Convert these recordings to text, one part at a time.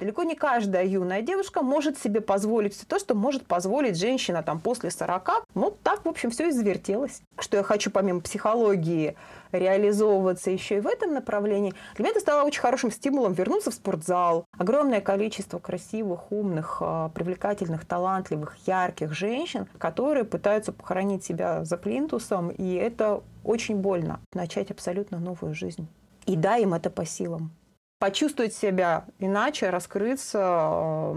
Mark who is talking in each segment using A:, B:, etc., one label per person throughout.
A: Далеко не каждая юная девушка может себе позволить все то, что может позволить женщина там после 40. Вот так, в общем, все и завертелось. Что я хочу помимо психологии реализовываться еще и в этом направлении, для меня это стало очень хорошим стимулом вернуться в спортзал. Огромное количество красивых, умных, а, привлекательных, талантливых, ярких женщин, которые пытаются похоронить себя за плинтусом, и это очень больно. Начать абсолютно новую жизнь. И да, им это по силам. Почувствовать себя иначе, раскрыться,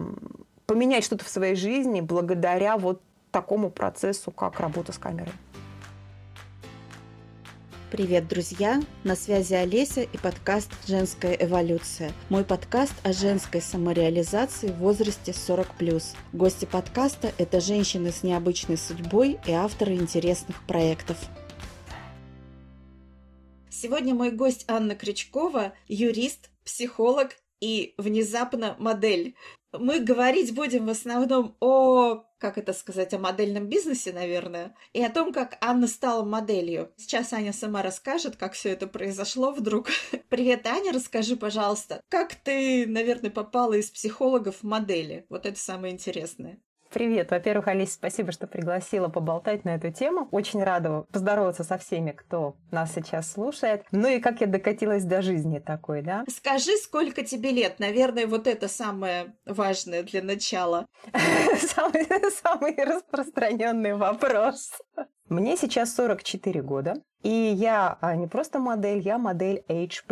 A: поменять что-то в своей жизни благодаря вот такому процессу, как работа с камерой.
B: Привет, друзья! На связи Олеся и подкаст «Женская эволюция». Мой подкаст о женской самореализации в возрасте 40+. Гости подкаста – это женщины с необычной судьбой и авторы интересных проектов. Сегодня мой гость Анна Крючкова, юрист, психолог и внезапно модель. Мы говорить будем в основном о, как это сказать, о модельном бизнесе, наверное, и о том, как Анна стала моделью. Сейчас Аня сама расскажет, как все это произошло вдруг. Привет, Аня, расскажи, пожалуйста, как ты, наверное, попала из психологов в модели? Вот это самое интересное.
A: Привет. Во-первых, Алиса, спасибо, что пригласила поболтать на эту тему. Очень рада поздороваться со всеми, кто нас сейчас слушает. Ну и как я докатилась до жизни такой, да?
B: Скажи, сколько тебе лет? Наверное, вот это самое важное для начала.
A: Самый распространенный вопрос. Мне сейчас 44 года, и я а, не просто модель, я модель H+.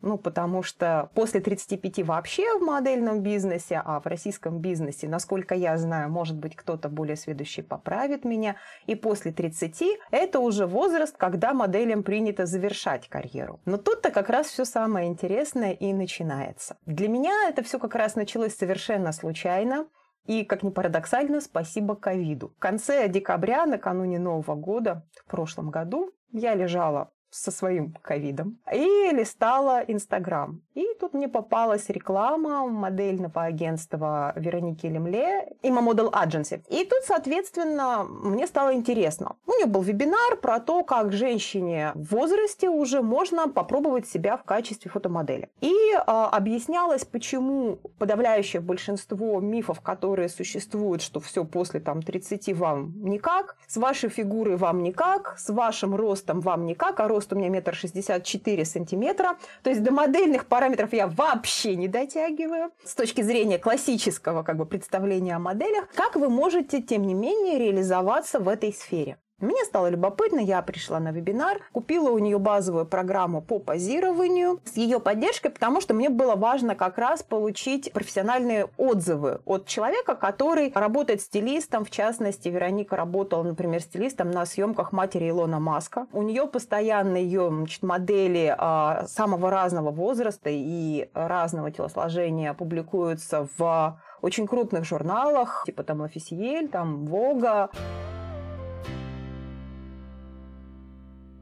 A: Ну, потому что после 35 вообще в модельном бизнесе, а в российском бизнесе, насколько я знаю, может быть, кто-то более сведущий поправит меня, и после 30 это уже возраст, когда моделям принято завершать карьеру. Но тут-то как раз все самое интересное и начинается. Для меня это все как раз началось совершенно случайно. И, как ни парадоксально, спасибо ковиду. В конце декабря, накануне Нового года, в прошлом году, я лежала со своим ковидом и листала Инстаграм. И тут мне попалась реклама модельного агентства Вероники Лемле Има Model Agency. И тут, соответственно, мне стало интересно. У нее был вебинар про то, как женщине в возрасте уже можно попробовать себя в качестве фотомодели. И э, объяснялось, почему подавляющее большинство мифов, которые существуют, что все после там 30 вам никак, с вашей фигурой вам никак, с вашим ростом вам никак, а рост рост у меня метр шестьдесят четыре сантиметра. То есть до модельных параметров я вообще не дотягиваю. С точки зрения классического как бы, представления о моделях, как вы можете, тем не менее, реализоваться в этой сфере? Мне стало любопытно, я пришла на вебинар, купила у нее базовую программу по позированию с ее поддержкой, потому что мне было важно как раз получить профессиональные отзывы от человека, который работает стилистом. В частности, Вероника работала, например, стилистом на съемках матери Илона Маска. У нее постоянно ее значит, модели а, самого разного возраста и разного телосложения публикуются в очень крупных журналах, типа там Офисиель, там Вога.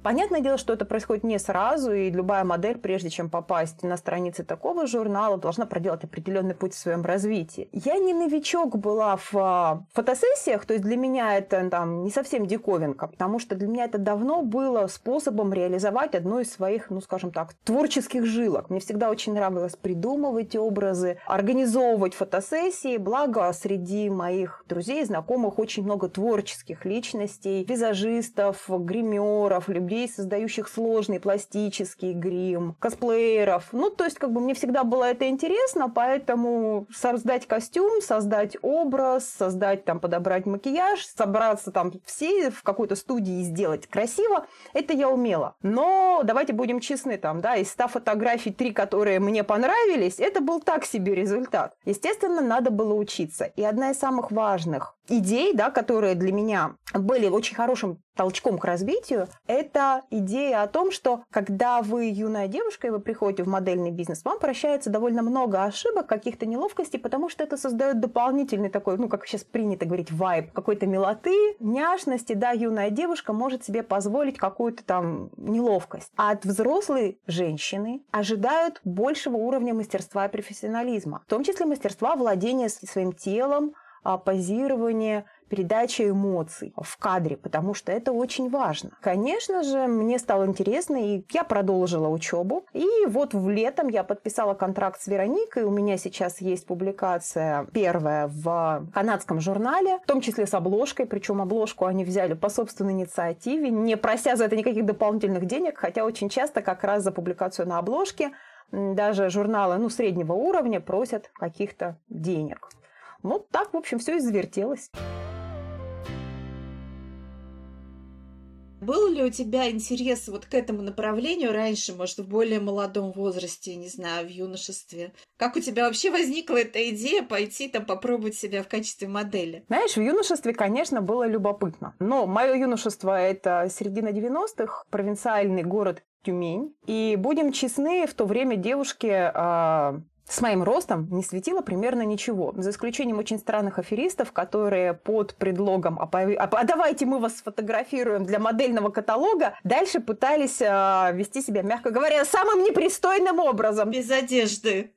A: Понятное дело, что это происходит не сразу, и любая модель, прежде чем попасть на страницы такого журнала, должна проделать определенный путь в своем развитии. Я не новичок была в а, фотосессиях, то есть для меня это там не совсем диковинка, потому что для меня это давно было способом реализовать одну из своих, ну скажем так, творческих жилок. Мне всегда очень нравилось придумывать образы, организовывать фотосессии, благо среди моих друзей, знакомых очень много творческих личностей, визажистов, гримеров, людей, людей, создающих сложный пластический грим, косплееров. Ну, то есть, как бы мне всегда было это интересно, поэтому создать костюм, создать образ, создать там, подобрать макияж, собраться там все в какой-то студии и сделать красиво, это я умела. Но давайте будем честны, там, да, из 100 фотографий, три, которые мне понравились, это был так себе результат. Естественно, надо было учиться. И одна из самых важных идей, да, которые для меня были очень хорошим толчком к развитию, это идея о том, что когда вы юная девушка и вы приходите в модельный бизнес, вам прощается довольно много ошибок, каких-то неловкостей, потому что это создает дополнительный такой, ну, как сейчас принято говорить, вайб какой-то милоты, няшности, да, юная девушка может себе позволить какую-то там неловкость. А от взрослой женщины ожидают большего уровня мастерства и профессионализма, в том числе мастерства владения своим телом, позирование, передача эмоций в кадре, потому что это очень важно. Конечно же, мне стало интересно, и я продолжила учебу. И вот в летом я подписала контракт с Вероникой. У меня сейчас есть публикация первая в канадском журнале, в том числе с обложкой. Причем обложку они взяли по собственной инициативе, не прося за это никаких дополнительных денег, хотя очень часто как раз за публикацию на обложке даже журналы ну, среднего уровня просят каких-то денег. Ну, так, в общем, все и завертелось.
B: Был ли у тебя интерес вот к этому направлению раньше, может, в более молодом возрасте, не знаю, в юношестве? Как у тебя вообще возникла эта идея пойти там попробовать себя в качестве модели?
A: Знаешь, в юношестве, конечно, было любопытно. Но мое юношество – это середина 90-х, провинциальный город Тюмень. И будем честны, в то время девушки э, с моим ростом не светило примерно ничего, за исключением очень странных аферистов, которые под предлогом «а, а давайте мы вас сфотографируем для модельного каталога» дальше пытались э, вести себя, мягко говоря, самым непристойным образом.
B: Без одежды.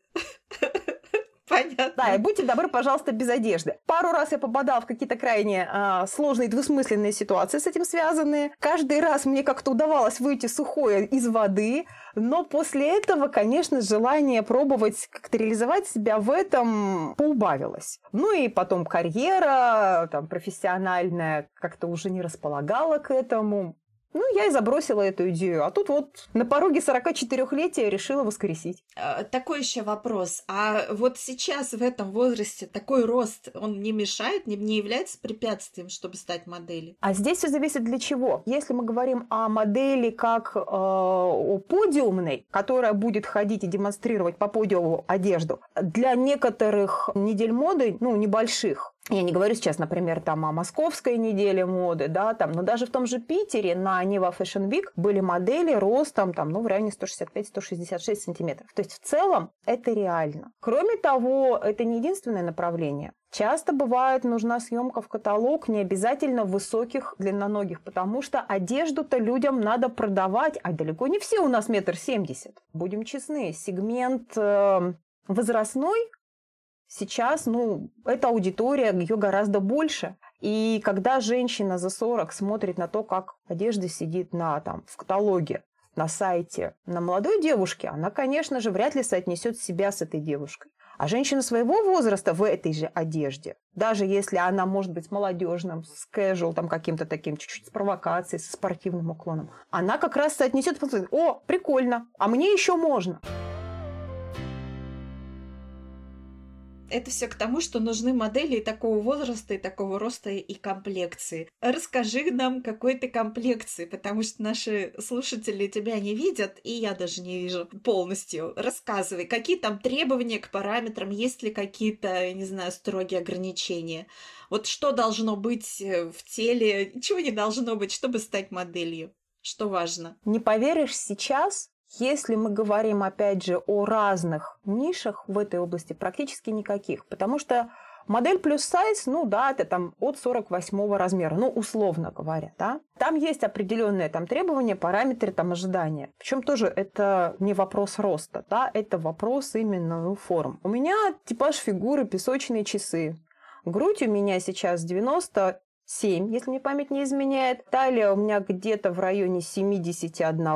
B: Понятно.
A: Да, и будьте добры, пожалуйста, без одежды. Пару раз я попадала в какие-то крайне а, сложные, двусмысленные ситуации с этим связанные. Каждый раз мне как-то удавалось выйти сухое из воды, но после этого, конечно, желание пробовать как-то реализовать себя в этом поубавилось. Ну и потом карьера, там, профессиональная как-то уже не располагала к этому. Ну, я и забросила эту идею. А тут вот на пороге 44-летия решила воскресить.
B: А, такой еще вопрос. А вот сейчас в этом возрасте такой рост, он не мешает, не, не является препятствием, чтобы стать моделью?
A: А здесь все зависит для чего. Если мы говорим о модели как э, о подиумной, которая будет ходить и демонстрировать по подиуму одежду, для некоторых недель моды, ну, небольших, я не говорю сейчас, например, там о московской неделе моды, да, там, но даже в том же Питере на Нива Fashion Week были модели ростом там, ну, в районе 165-166 сантиметров. То есть в целом это реально. Кроме того, это не единственное направление. Часто бывает нужна съемка в каталог, не обязательно высоких длинноногих, потому что одежду-то людям надо продавать, а далеко не все у нас метр семьдесят. Будем честны, сегмент э, возрастной Сейчас, ну, эта аудитория, ее гораздо больше. И когда женщина за 40 смотрит на то, как одежда сидит на, там, в каталоге, на сайте, на молодой девушке, она, конечно же, вряд ли соотнесет себя с этой девушкой. А женщина своего возраста в этой же одежде, даже если она может быть молодежным, с casual, там каким-то таким, чуть-чуть с провокацией, со спортивным уклоном, она как раз соотнесет, о, прикольно, а мне еще можно.
B: Это все к тому, что нужны модели такого возраста и такого роста и комплекции. Расскажи нам, какой ты комплекции, потому что наши слушатели тебя не видят, и я даже не вижу полностью. Рассказывай, какие там требования к параметрам, есть ли какие-то, не знаю, строгие ограничения. Вот что должно быть э, в теле, чего не должно быть, чтобы стать моделью? Что важно?
A: Не поверишь, сейчас если мы говорим, опять же, о разных нишах в этой области, практически никаких, потому что Модель плюс сайз, ну да, это там от 48 размера, ну условно говоря, да. Там есть определенные там требования, параметры, там ожидания. Причем тоже это не вопрос роста, да, это вопрос именно ну, форм. У меня типаж фигуры песочные часы. Грудь у меня сейчас 90 7, если мне память не изменяет. Талия у меня где-то в районе 71,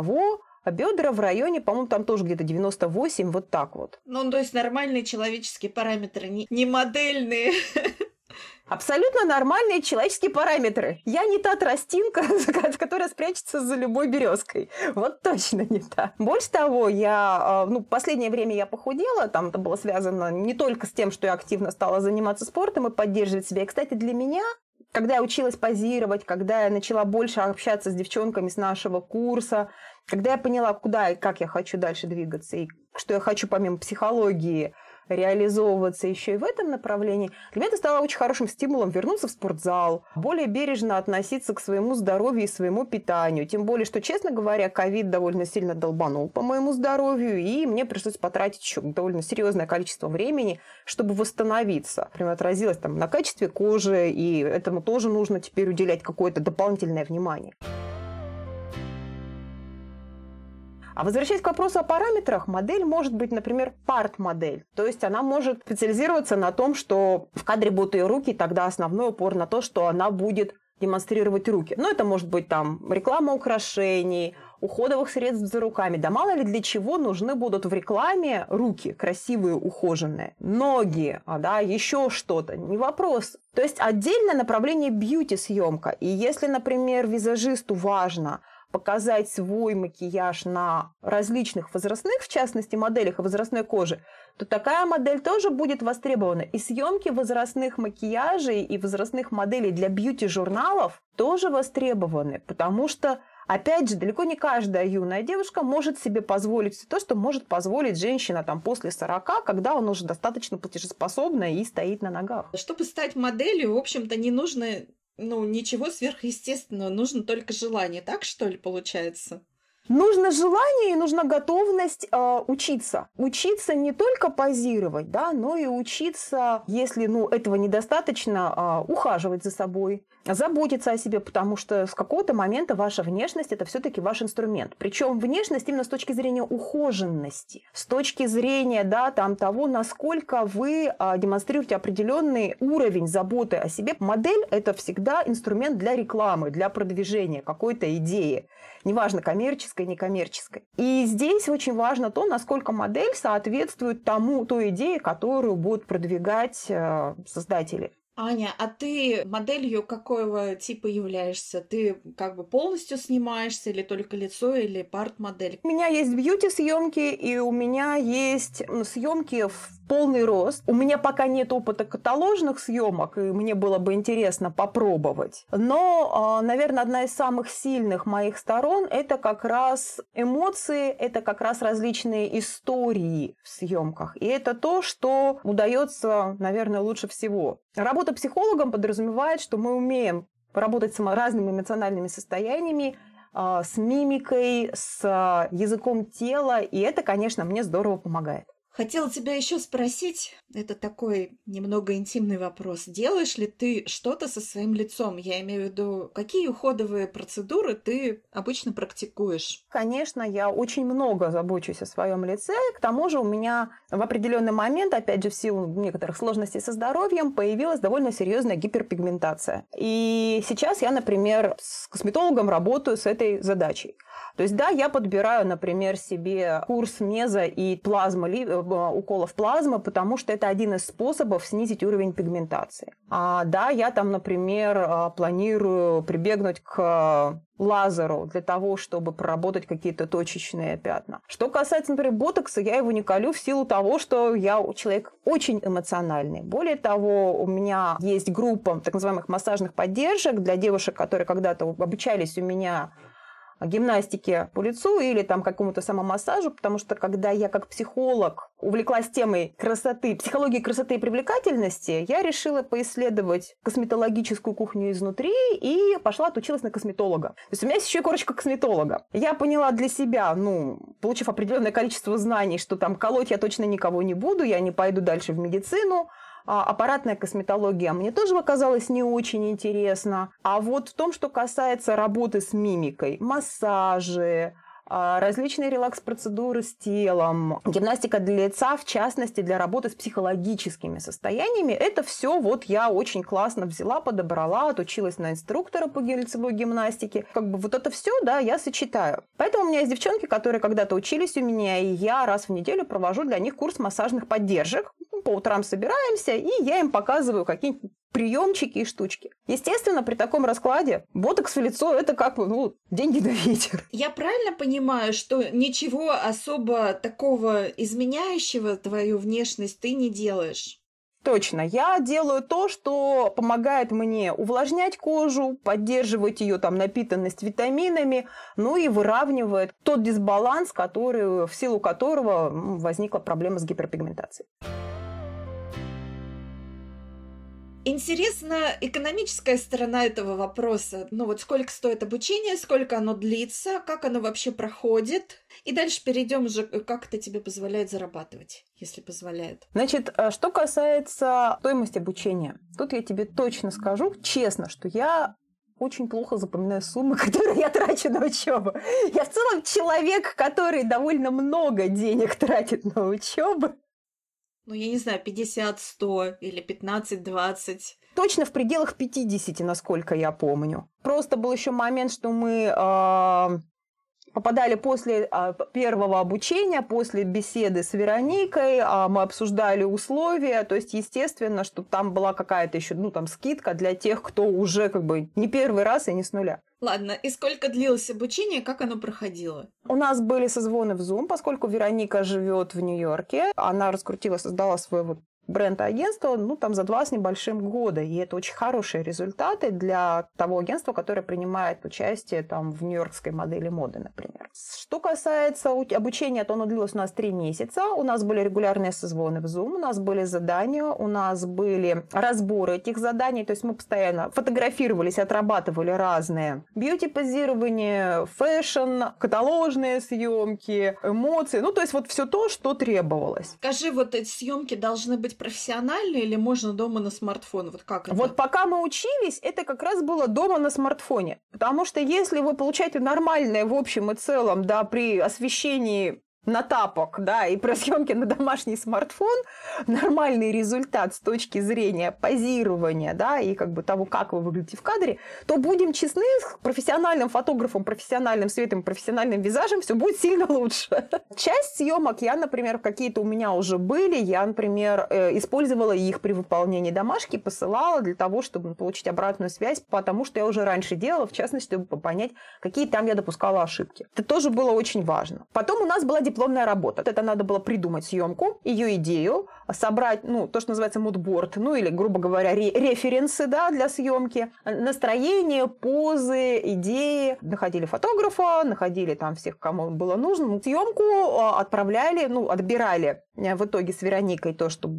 A: а бедра в районе, по-моему, там тоже где-то 98, вот так вот.
B: Ну, то есть нормальные человеческие параметры, не, не модельные.
A: Абсолютно нормальные человеческие параметры. Я не та тростинка, которая спрячется за любой березкой. Вот точно не та. Больше того, я, а, ну, последнее время я похудела, там это было связано не только с тем, что я активно стала заниматься спортом и поддерживать себя. И, кстати, для меня когда я училась позировать, когда я начала больше общаться с девчонками с нашего курса, когда я поняла, куда и как я хочу дальше двигаться, и что я хочу помимо психологии реализовываться еще и в этом направлении, для меня это стало очень хорошим стимулом вернуться в спортзал, более бережно относиться к своему здоровью и своему питанию. Тем более, что, честно говоря, ковид довольно сильно долбанул по моему здоровью, и мне пришлось потратить еще довольно серьезное количество времени, чтобы восстановиться. Прямо отразилось там на качестве кожи, и этому тоже нужно теперь уделять какое-то дополнительное внимание. А возвращаясь к вопросу о параметрах, модель может быть, например, парт-модель. То есть она может специализироваться на том, что в кадре будут ее руки, тогда основной упор на то, что она будет демонстрировать руки. Но это может быть там реклама украшений, уходовых средств за руками. Да мало ли для чего нужны будут в рекламе руки красивые, ухоженные, ноги, а, да, еще что-то. Не вопрос. То есть отдельное направление бьюти-съемка. И если, например, визажисту важно показать свой макияж на различных возрастных, в частности, моделях и возрастной кожи, то такая модель тоже будет востребована. И съемки возрастных макияжей и возрастных моделей для бьюти-журналов тоже востребованы, потому что Опять же, далеко не каждая юная девушка может себе позволить то, что может позволить женщина там после 40, когда она уже достаточно платежеспособна и стоит на ногах.
B: Чтобы стать моделью, в общем-то, не нужно ну, ничего сверхъестественного, нужно только желание, так что ли, получается?
A: Нужно желание и нужна готовность э, учиться. Учиться не только позировать, да, но и учиться, если ну, этого недостаточно, э, ухаживать за собой, заботиться о себе, потому что с какого-то момента ваша внешность это все-таки ваш инструмент. Причем внешность именно с точки зрения ухоженности, с точки зрения да, там, того, насколько вы а, демонстрируете определенный уровень заботы о себе. Модель это всегда инструмент для рекламы, для продвижения какой-то идеи, неважно коммерческой, некоммерческой. И здесь очень важно то, насколько модель соответствует тому, той идее, которую будут продвигать э, создатели.
B: Аня, а ты моделью какого типа являешься? Ты как бы полностью снимаешься или только лицо, или парт-модель?
A: У меня есть бьюти-съемки, и у меня есть съемки в полный рост. У меня пока нет опыта каталожных съемок, и мне было бы интересно попробовать. Но, а, наверное, одна из самых сильных моих сторон – это как раз эмоции, это как раз различные истории в съемках. И это то, что удается, наверное, лучше всего. Работа психологом подразумевает, что мы умеем работать с разными эмоциональными состояниями, а, с мимикой, с а, языком тела, и это, конечно, мне здорово помогает.
B: Хотела тебя еще спросить, это такой немного интимный вопрос. Делаешь ли ты что-то со своим лицом? Я имею в виду, какие уходовые процедуры ты обычно практикуешь?
A: Конечно, я очень много забочусь о своем лице. К тому же у меня в определенный момент, опять же, в силу некоторых сложностей со здоровьем, появилась довольно серьезная гиперпигментация. И сейчас я, например, с косметологом работаю с этой задачей. То есть, да, я подбираю, например, себе курс меза и плазмы, уколов плазмы, потому что это один из способов снизить уровень пигментации. А, да, я там, например, э, планирую прибегнуть к лазеру для того, чтобы проработать какие-то точечные пятна. Что касается, например, ботокса, я его не колю в силу того, что я человек очень эмоциональный. Более того, у меня есть группа так называемых массажных поддержек для девушек, которые когда-то обучались у меня гимнастике по лицу или там какому-то самомассажу, потому что когда я как психолог увлеклась темой красоты, психологии красоты и привлекательности, я решила поисследовать косметологическую кухню изнутри и пошла отучилась на косметолога. То есть у меня есть еще корочка косметолога. Я поняла для себя, ну, получив определенное количество знаний, что там колоть я точно никого не буду, я не пойду дальше в медицину, аппаратная косметология мне тоже оказалась не очень интересна. А вот в том, что касается работы с мимикой, массажи, а, различные релакс-процедуры с телом, гимнастика для лица, в частности, для работы с психологическими состояниями. Это все вот я очень классно взяла, подобрала, отучилась на инструктора по лицевой гимнастике. Как бы вот это все, да, я сочетаю. Поэтому у меня есть девчонки, которые когда-то учились у меня, и я раз в неделю провожу для них курс массажных поддержек. По утрам собираемся, и я им показываю какие-нибудь приемчики и штучки. Естественно, при таком раскладе ботокс в лицо – это как ну, деньги на ветер.
B: Я правильно понимаю, что ничего особо такого изменяющего твою внешность ты не делаешь?
A: Точно. Я делаю то, что помогает мне увлажнять кожу, поддерживать ее там напитанность витаминами, ну и выравнивает тот дисбаланс, который, в силу которого возникла проблема с гиперпигментацией.
B: Интересна экономическая сторона этого вопроса. Ну вот сколько стоит обучение, сколько оно длится, как оно вообще проходит. И дальше перейдем уже, как это тебе позволяет зарабатывать, если позволяет.
A: Значит, э, что касается стоимости обучения, тут я тебе точно скажу, честно, что я очень плохо запоминаю суммы, которые я трачу на учебу. Я в целом человек, который довольно много денег тратит на учебу.
B: Ну, я не знаю, 50, 100 или 15, 20.
A: Точно в пределах 50, насколько я помню. Просто был еще момент, что мы э, попадали после а, первого обучения, после беседы с Вероникой, а, мы обсуждали условия, то есть, естественно, что там была какая-то еще, ну, там, скидка для тех, кто уже, как бы, не первый раз и не с нуля.
B: Ладно, и сколько длилось обучение, как оно проходило?
A: У нас были созвоны в Zoom, поскольку Вероника живет в Нью-Йорке. Она раскрутила, создала свой вот бренд-агентство, ну, там за два с небольшим года. И это очень хорошие результаты для того агентства, которое принимает участие там в нью-йоркской модели моды, например. Что касается обучения, то оно длилось у нас три месяца. У нас были регулярные созвоны в Zoom, у нас были задания, у нас были разборы этих заданий. То есть мы постоянно фотографировались, отрабатывали разные бьюти-позирование, fashion, каталожные съемки, эмоции. Ну, то есть вот все то, что требовалось.
B: Скажи, вот эти съемки должны быть профессиональный или можно дома на смартфон? Вот как это?
A: Вот пока мы учились, это как раз было дома на смартфоне. Потому что если вы получаете нормальное в общем и целом, да, при освещении на тапок, да, и про съемки на домашний смартфон, нормальный результат с точки зрения позирования, да, и как бы того, как вы выглядите в кадре, то будем честны, с профессиональным фотографом, профессиональным светом, профессиональным визажем все будет сильно лучше. Часть съемок я, например, какие-то у меня уже были, я, например, э, использовала их при выполнении домашки, посылала для того, чтобы получить обратную связь, потому что я уже раньше делала, в частности, чтобы понять, какие там я допускала ошибки. Это тоже было очень важно. Потом у нас была дипломная работа. Это надо было придумать съемку, ее идею, собрать, ну, то, что называется мудборд, ну, или, грубо говоря, ре- референсы, да, для съемки, настроение, позы, идеи. Находили фотографа, находили там всех, кому было нужно. Съемку а, отправляли, ну, отбирали э, в итоге с Вероникой то, что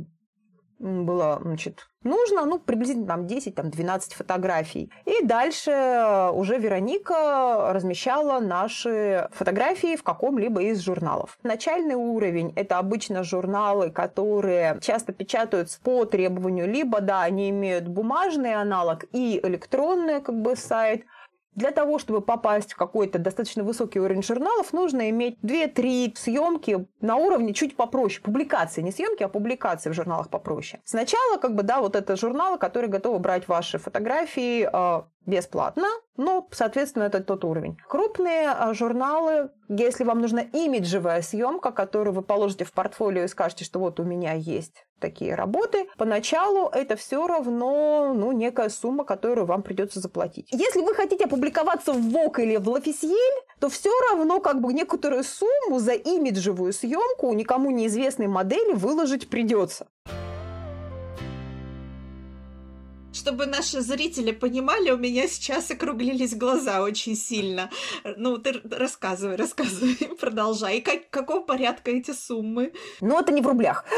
A: было, значит, нужно, ну, приблизительно там 10-12 там, фотографий. И дальше э, уже Вероника размещала наши фотографии в каком-либо из журналов. Начальный уровень – это обычно журналы, которые часто печатаются по требованию, либо, да, они имеют бумажный аналог и электронный как бы сайт – для того, чтобы попасть в какой-то достаточно высокий уровень журналов, нужно иметь 2-3 съемки на уровне чуть попроще. Публикации, не съемки, а публикации в журналах попроще. Сначала, как бы, да, вот это журналы, которые готовы брать ваши фотографии э, бесплатно, но, соответственно, это тот уровень. Крупные а, журналы, если вам нужна имиджевая съемка, которую вы положите в портфолио и скажете, что вот у меня есть такие работы, поначалу это все равно ну, некая сумма, которую вам придется заплатить. Если вы хотите опубликоваться в Vogue или в L'Officiel, то все равно как бы некоторую сумму за имиджевую съемку никому неизвестной модели выложить придется.
B: Чтобы наши зрители понимали, у меня сейчас округлились глаза очень сильно. Ну, ты рассказывай, рассказывай, продолжай. И как, какого порядка эти суммы?
A: Ну, это не в рублях.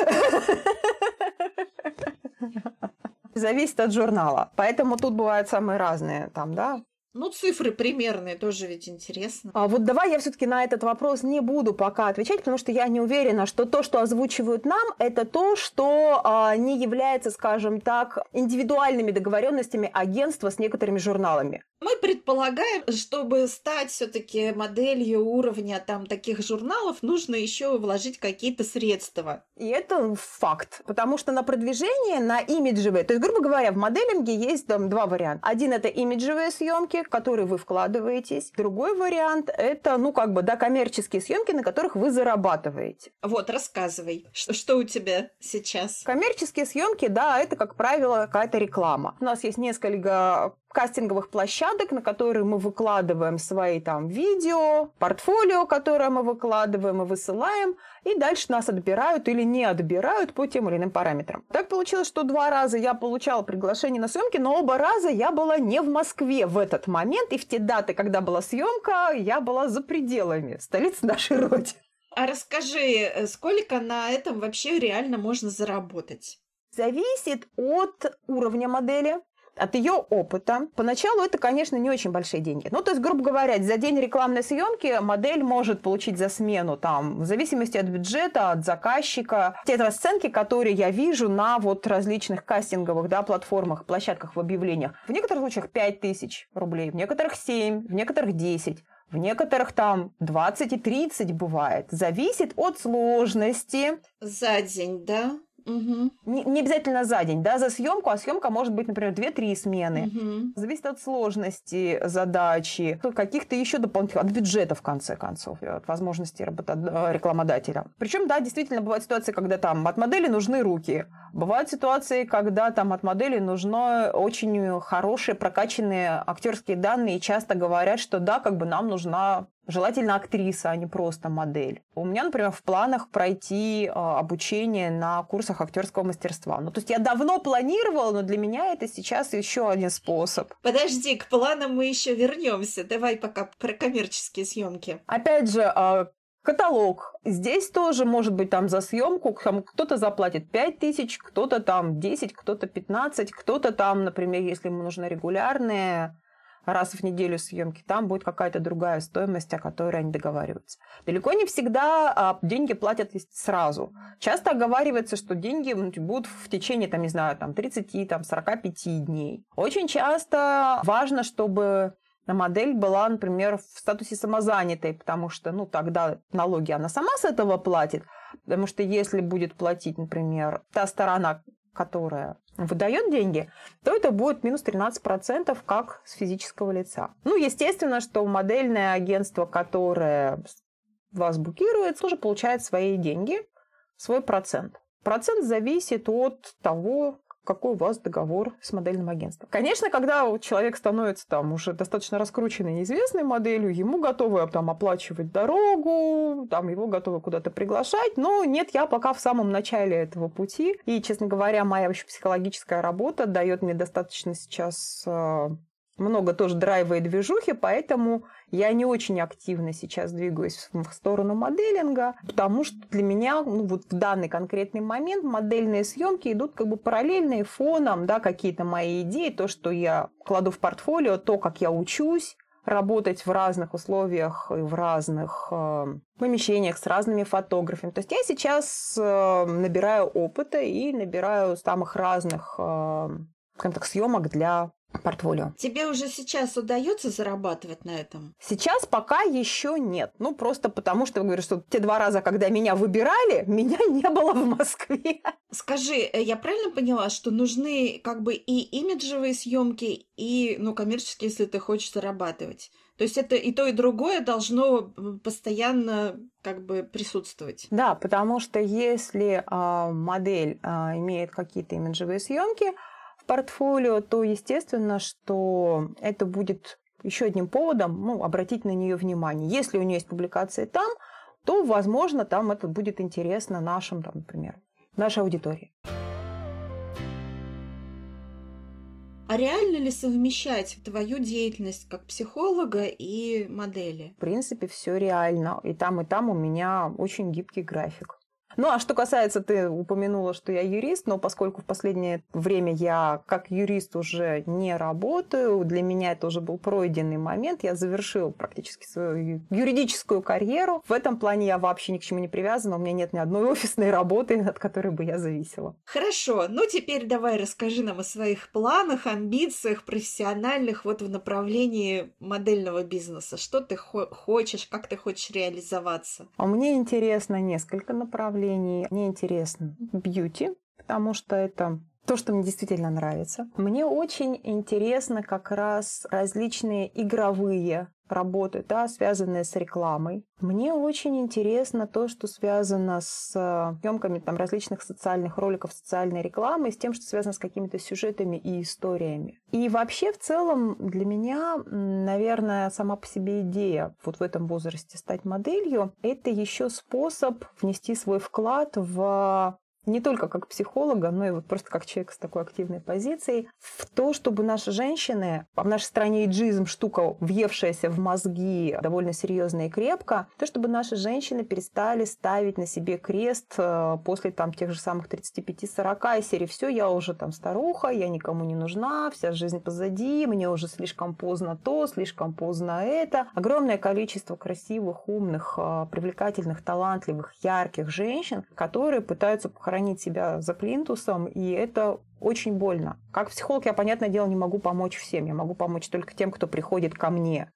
A: Зависит от журнала. Поэтому тут бывают самые разные там, да,
B: ну, цифры примерные тоже ведь интересно.
A: А вот давай я все-таки на этот вопрос не буду пока отвечать, потому что я не уверена, что то, что озвучивают нам, это то, что а, не является, скажем так, индивидуальными договоренностями агентства с некоторыми журналами.
B: Мы предполагаем, чтобы стать все-таки моделью уровня там таких журналов, нужно еще вложить какие-то средства.
A: И это факт, потому что на продвижение, на имиджевые, то есть, грубо говоря, в моделинге есть там два варианта. Один это имиджевые съемки, в которые вы вкладываетесь. Другой вариант это, ну, как бы, да, коммерческие съемки, на которых вы зарабатываете.
B: Вот, рассказывай, что, что у тебя сейчас?
A: Коммерческие съемки, да, это, как правило, какая-то реклама. У нас есть несколько кастинговых площадок, на которые мы выкладываем свои там видео, портфолио, которое мы выкладываем и высылаем, и дальше нас отбирают или не отбирают по тем или иным параметрам. Так получилось, что два раза я получала приглашение на съемки, но оба раза я была не в Москве в этот момент, и в те даты, когда была съемка, я была за пределами столицы нашей Родины.
B: А расскажи, э, сколько на этом вообще реально можно заработать?
A: Зависит от уровня модели, от ее опыта, поначалу это, конечно, не очень большие деньги. Ну, то есть, грубо говоря, за день рекламной съемки модель может получить за смену, там, в зависимости от бюджета, от заказчика. Те расценки, которые я вижу на вот различных кастинговых, да, платформах, площадках в объявлениях. В некоторых случаях 5 тысяч рублей, в некоторых 7, в некоторых 10. В некоторых там 20 и 30 бывает. Зависит от сложности.
B: За день, да?
A: Угу. Не, не обязательно за день, да, за съемку, а съемка может быть, например, 2-3 смены. Угу. Зависит от сложности задачи, каких-то еще дополнительных, от бюджета, в конце концов, от возможностей работа... Э, рекламодателя. Причем, да, действительно, бывают ситуации, когда там от модели нужны руки. Бывают ситуации, когда там от модели нужны очень хорошие прокачанные актерские данные, и часто говорят, что да, как бы нам нужна Желательно актриса, а не просто модель. У меня, например, в планах пройти э, обучение на курсах актерского мастерства. Ну, то есть я давно планировала, но для меня это сейчас еще один способ.
B: Подожди, к планам мы еще вернемся. Давай пока про коммерческие съемки.
A: Опять же, э, каталог. Здесь тоже может быть там за съемку кто-то заплатит 5 тысяч, кто-то там 10, кто-то 15, кто-то там, например, если ему нужны регулярные раз в неделю съемки, там будет какая-то другая стоимость, о которой они договариваются. Далеко не всегда а, деньги платят сразу. Часто оговаривается, что деньги будут в течение, там, не знаю, там, 30, там, 45 дней. Очень часто важно, чтобы модель была, например, в статусе самозанятой, потому что, ну, тогда налоги она сама с этого платит, потому что если будет платить, например, та сторона, которая выдает деньги, то это будет минус 13% как с физического лица. Ну, естественно, что модельное агентство, которое вас букирует, тоже получает свои деньги, свой процент. Процент зависит от того, какой у вас договор с модельным агентством. Конечно, когда человек становится там уже достаточно раскрученной известной моделью, ему готовы там оплачивать дорогу, там его готовы куда-то приглашать, но нет, я пока в самом начале этого пути. И, честно говоря, моя вообще психологическая работа дает мне достаточно сейчас а, много тоже драйва и движухи, поэтому я не очень активно сейчас двигаюсь в сторону моделинга, потому что для меня ну, вот в данный конкретный момент модельные съемки идут как бы параллельные фоном, да, какие-то мои идеи, то, что я кладу в портфолио, то, как я учусь, работать в разных условиях и в разных э, помещениях с разными фотографами. То есть я сейчас э, набираю опыта и набираю самых разных э, так, съемок для портфолио.
B: Тебе уже сейчас удается зарабатывать на этом?
A: Сейчас пока еще нет. Ну, просто потому что, говорю, что те два раза, когда меня выбирали, меня не было в Москве.
B: Скажи, э, я правильно поняла, что нужны как бы и имиджевые съемки, и, ну, коммерческие, если ты хочешь зарабатывать? То есть это и то, и другое должно постоянно как бы присутствовать.
A: Да, потому что если э, модель э, имеет какие-то имиджевые съемки, в портфолио, то естественно, что это будет еще одним поводом ну, обратить на нее внимание. Если у нее есть публикации там, то, возможно, там это будет интересно нашим, там, например, нашей аудитории.
B: А реально ли совмещать твою деятельность как психолога и модели?
A: В принципе, все реально. И там, и там у меня очень гибкий график. Ну, а что касается, ты упомянула, что я юрист, но поскольку в последнее время я как юрист уже не работаю, для меня это уже был пройденный момент, я завершил практически свою юридическую карьеру. В этом плане я вообще ни к чему не привязана, у меня нет ни одной офисной работы, от которой бы я зависела.
B: Хорошо, ну теперь давай расскажи нам о своих планах, амбициях профессиональных вот в направлении модельного бизнеса. Что ты хо- хочешь, как ты хочешь реализоваться?
A: А мне интересно несколько направлений направлений. Мне интересно бьюти, потому что это то, что мне действительно нравится. Мне очень интересно как раз различные игровые работы, да, связанные с рекламой. Мне очень интересно то, что связано с э, съемками там, различных социальных роликов, социальной рекламы, с тем, что связано с какими-то сюжетами и историями. И вообще, в целом, для меня, наверное, сама по себе идея вот в этом возрасте стать моделью, это еще способ внести свой вклад в не только как психолога, но и вот просто как человек с такой активной позицией, в то, чтобы наши женщины, а в нашей стране иджизм штука, въевшаяся в мозги довольно серьезно и крепко, то, чтобы наши женщины перестали ставить на себе крест э, после там тех же самых 35-40 и серии «все, я уже там старуха, я никому не нужна, вся жизнь позади, мне уже слишком поздно то, слишком поздно это». Огромное количество красивых, умных, э, привлекательных, талантливых, ярких женщин, которые пытаются себя за плинтусом, и это очень больно. Как психолог я, понятное дело, не могу помочь всем. Я могу помочь только тем, кто приходит ко мне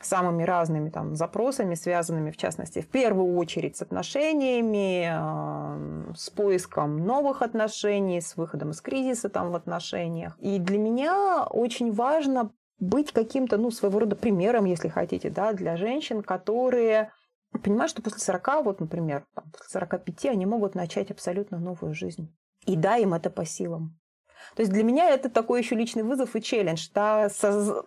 A: самыми разными там запросами, связанными, в частности, в первую очередь с отношениями, э, с поиском новых отношений, с выходом из кризиса там в отношениях. И для меня очень важно быть каким-то, ну, своего рода примером, если хотите, да, для женщин, которые понимают, что после 40, вот, например, там, после 45 они могут начать абсолютно новую жизнь. И да, им это по силам. То есть для меня это такой еще личный вызов и челлендж, да,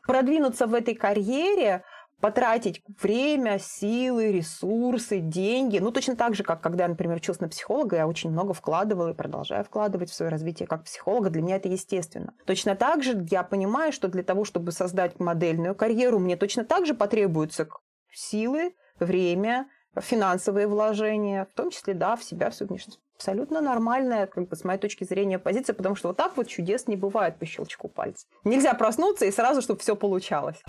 A: продвинуться в этой карьере, потратить время, силы, ресурсы, деньги. Ну, точно так же, как когда я, например, училась на психолога, я очень много вкладывала и продолжаю вкладывать в свое развитие как психолога. Для меня это естественно. Точно так же я понимаю, что для того, чтобы создать модельную карьеру, мне точно так же потребуются силы, время, финансовые вложения, в том числе, да, в себя, в свою внешность. Абсолютно нормальная, как бы, с моей точки зрения, позиция, потому что вот так вот чудес не бывает по щелчку пальца. Нельзя проснуться и сразу, чтобы все получалось.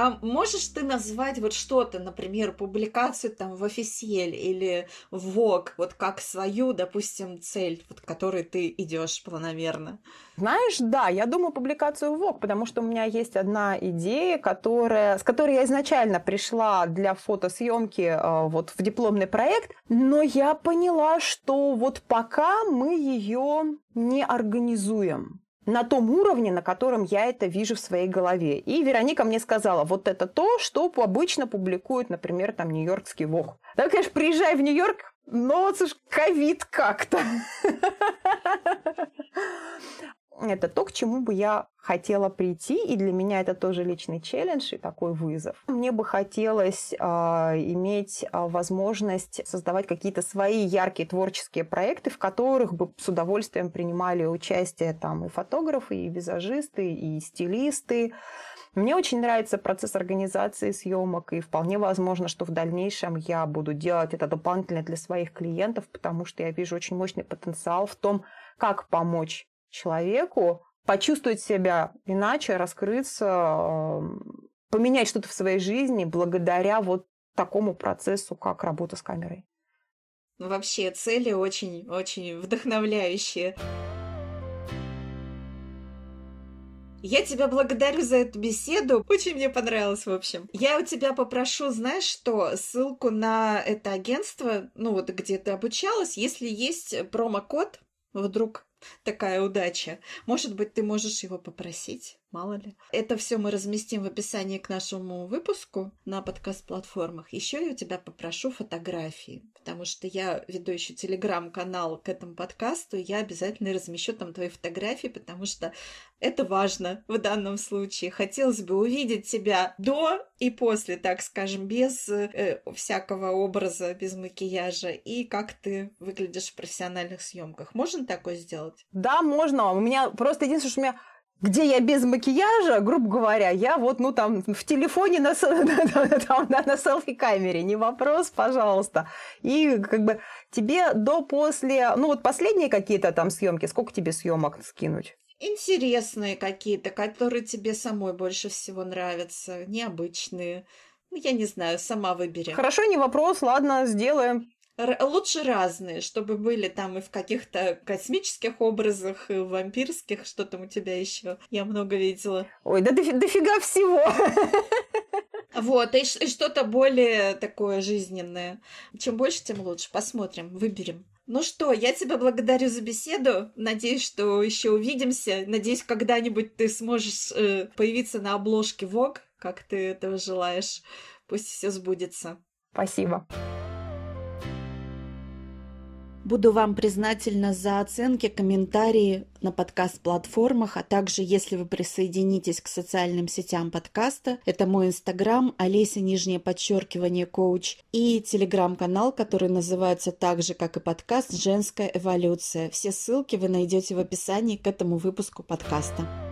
B: А можешь ты назвать вот что-то, например, публикацию там в официель или в ВОК, вот как свою, допустим, цель, вот которой ты идешь планомерно?
A: Знаешь, да, я думаю публикацию в ВОК, потому что у меня есть одна идея, которая, с которой я изначально пришла для фотосъемки э, вот в дипломный проект, но я поняла, что вот пока мы ее не организуем на том уровне, на котором я это вижу в своей голове. И Вероника мне сказала, вот это то, что обычно публикуют, например, там Нью-Йоркский ВОК. Да, конечно, приезжай в Нью-Йорк, но это ж ковид как-то. Это то, к чему бы я хотела прийти, и для меня это тоже личный челлендж и такой вызов. Мне бы хотелось э, иметь э, возможность создавать какие-то свои яркие творческие проекты, в которых бы с удовольствием принимали участие там и фотографы, и визажисты, и стилисты. Мне очень нравится процесс организации съемок, и вполне возможно, что в дальнейшем я буду делать это дополнительно для своих клиентов, потому что я вижу очень мощный потенциал в том, как помочь человеку почувствовать себя иначе, раскрыться, поменять что-то в своей жизни благодаря вот такому процессу, как работа с камерой.
B: Вообще, цели очень-очень вдохновляющие. Я тебя благодарю за эту беседу. Очень мне понравилось, в общем. Я у тебя попрошу, знаешь что, ссылку на это агентство, ну вот где ты обучалась, если есть промокод, вдруг такая удача. Может быть, ты можешь его попросить, мало ли. Это все мы разместим в описании к нашему выпуску на подкаст-платформах. Еще я у тебя попрошу фотографии, потому что я веду еще телеграм-канал к этому подкасту, и я обязательно размещу там твои фотографии, потому что это важно в данном случае. Хотелось бы увидеть тебя до и после, так скажем, без э, всякого образа, без макияжа, и как ты выглядишь в профессиональных съемках. Можно такое сделать?
A: Да, можно. У меня просто единственное, что у меня где я без макияжа, грубо говоря, я вот, ну, там, в телефоне на, там, на, на селфи-камере, не вопрос, пожалуйста. И как бы тебе до-после, ну, вот последние какие-то там съемки, сколько тебе съемок скинуть?
B: Интересные какие-то, которые тебе самой больше всего нравятся, необычные. Ну, я не знаю, сама выбери.
A: Хорошо, не вопрос, ладно, сделаем.
B: Лучше разные, чтобы были там и в каких-то космических образах, и в вампирских, что там у тебя еще. Я много видела.
A: Ой, да дофи- дофига всего.
B: Вот, и, и что-то более такое жизненное. Чем больше, тем лучше. Посмотрим, выберем. Ну что, я тебя благодарю за беседу. Надеюсь, что еще увидимся. Надеюсь, когда-нибудь ты сможешь э, появиться на обложке Vogue, как ты этого желаешь. Пусть все сбудется.
A: Спасибо.
B: Буду вам признательна за оценки, комментарии на подкаст-платформах, а также если вы присоединитесь к социальным сетям подкаста. Это мой инстаграм, Олеся, нижнее подчеркивание, коуч, и телеграм-канал, который называется так же, как и подкаст «Женская эволюция». Все ссылки вы найдете в описании к этому выпуску подкаста.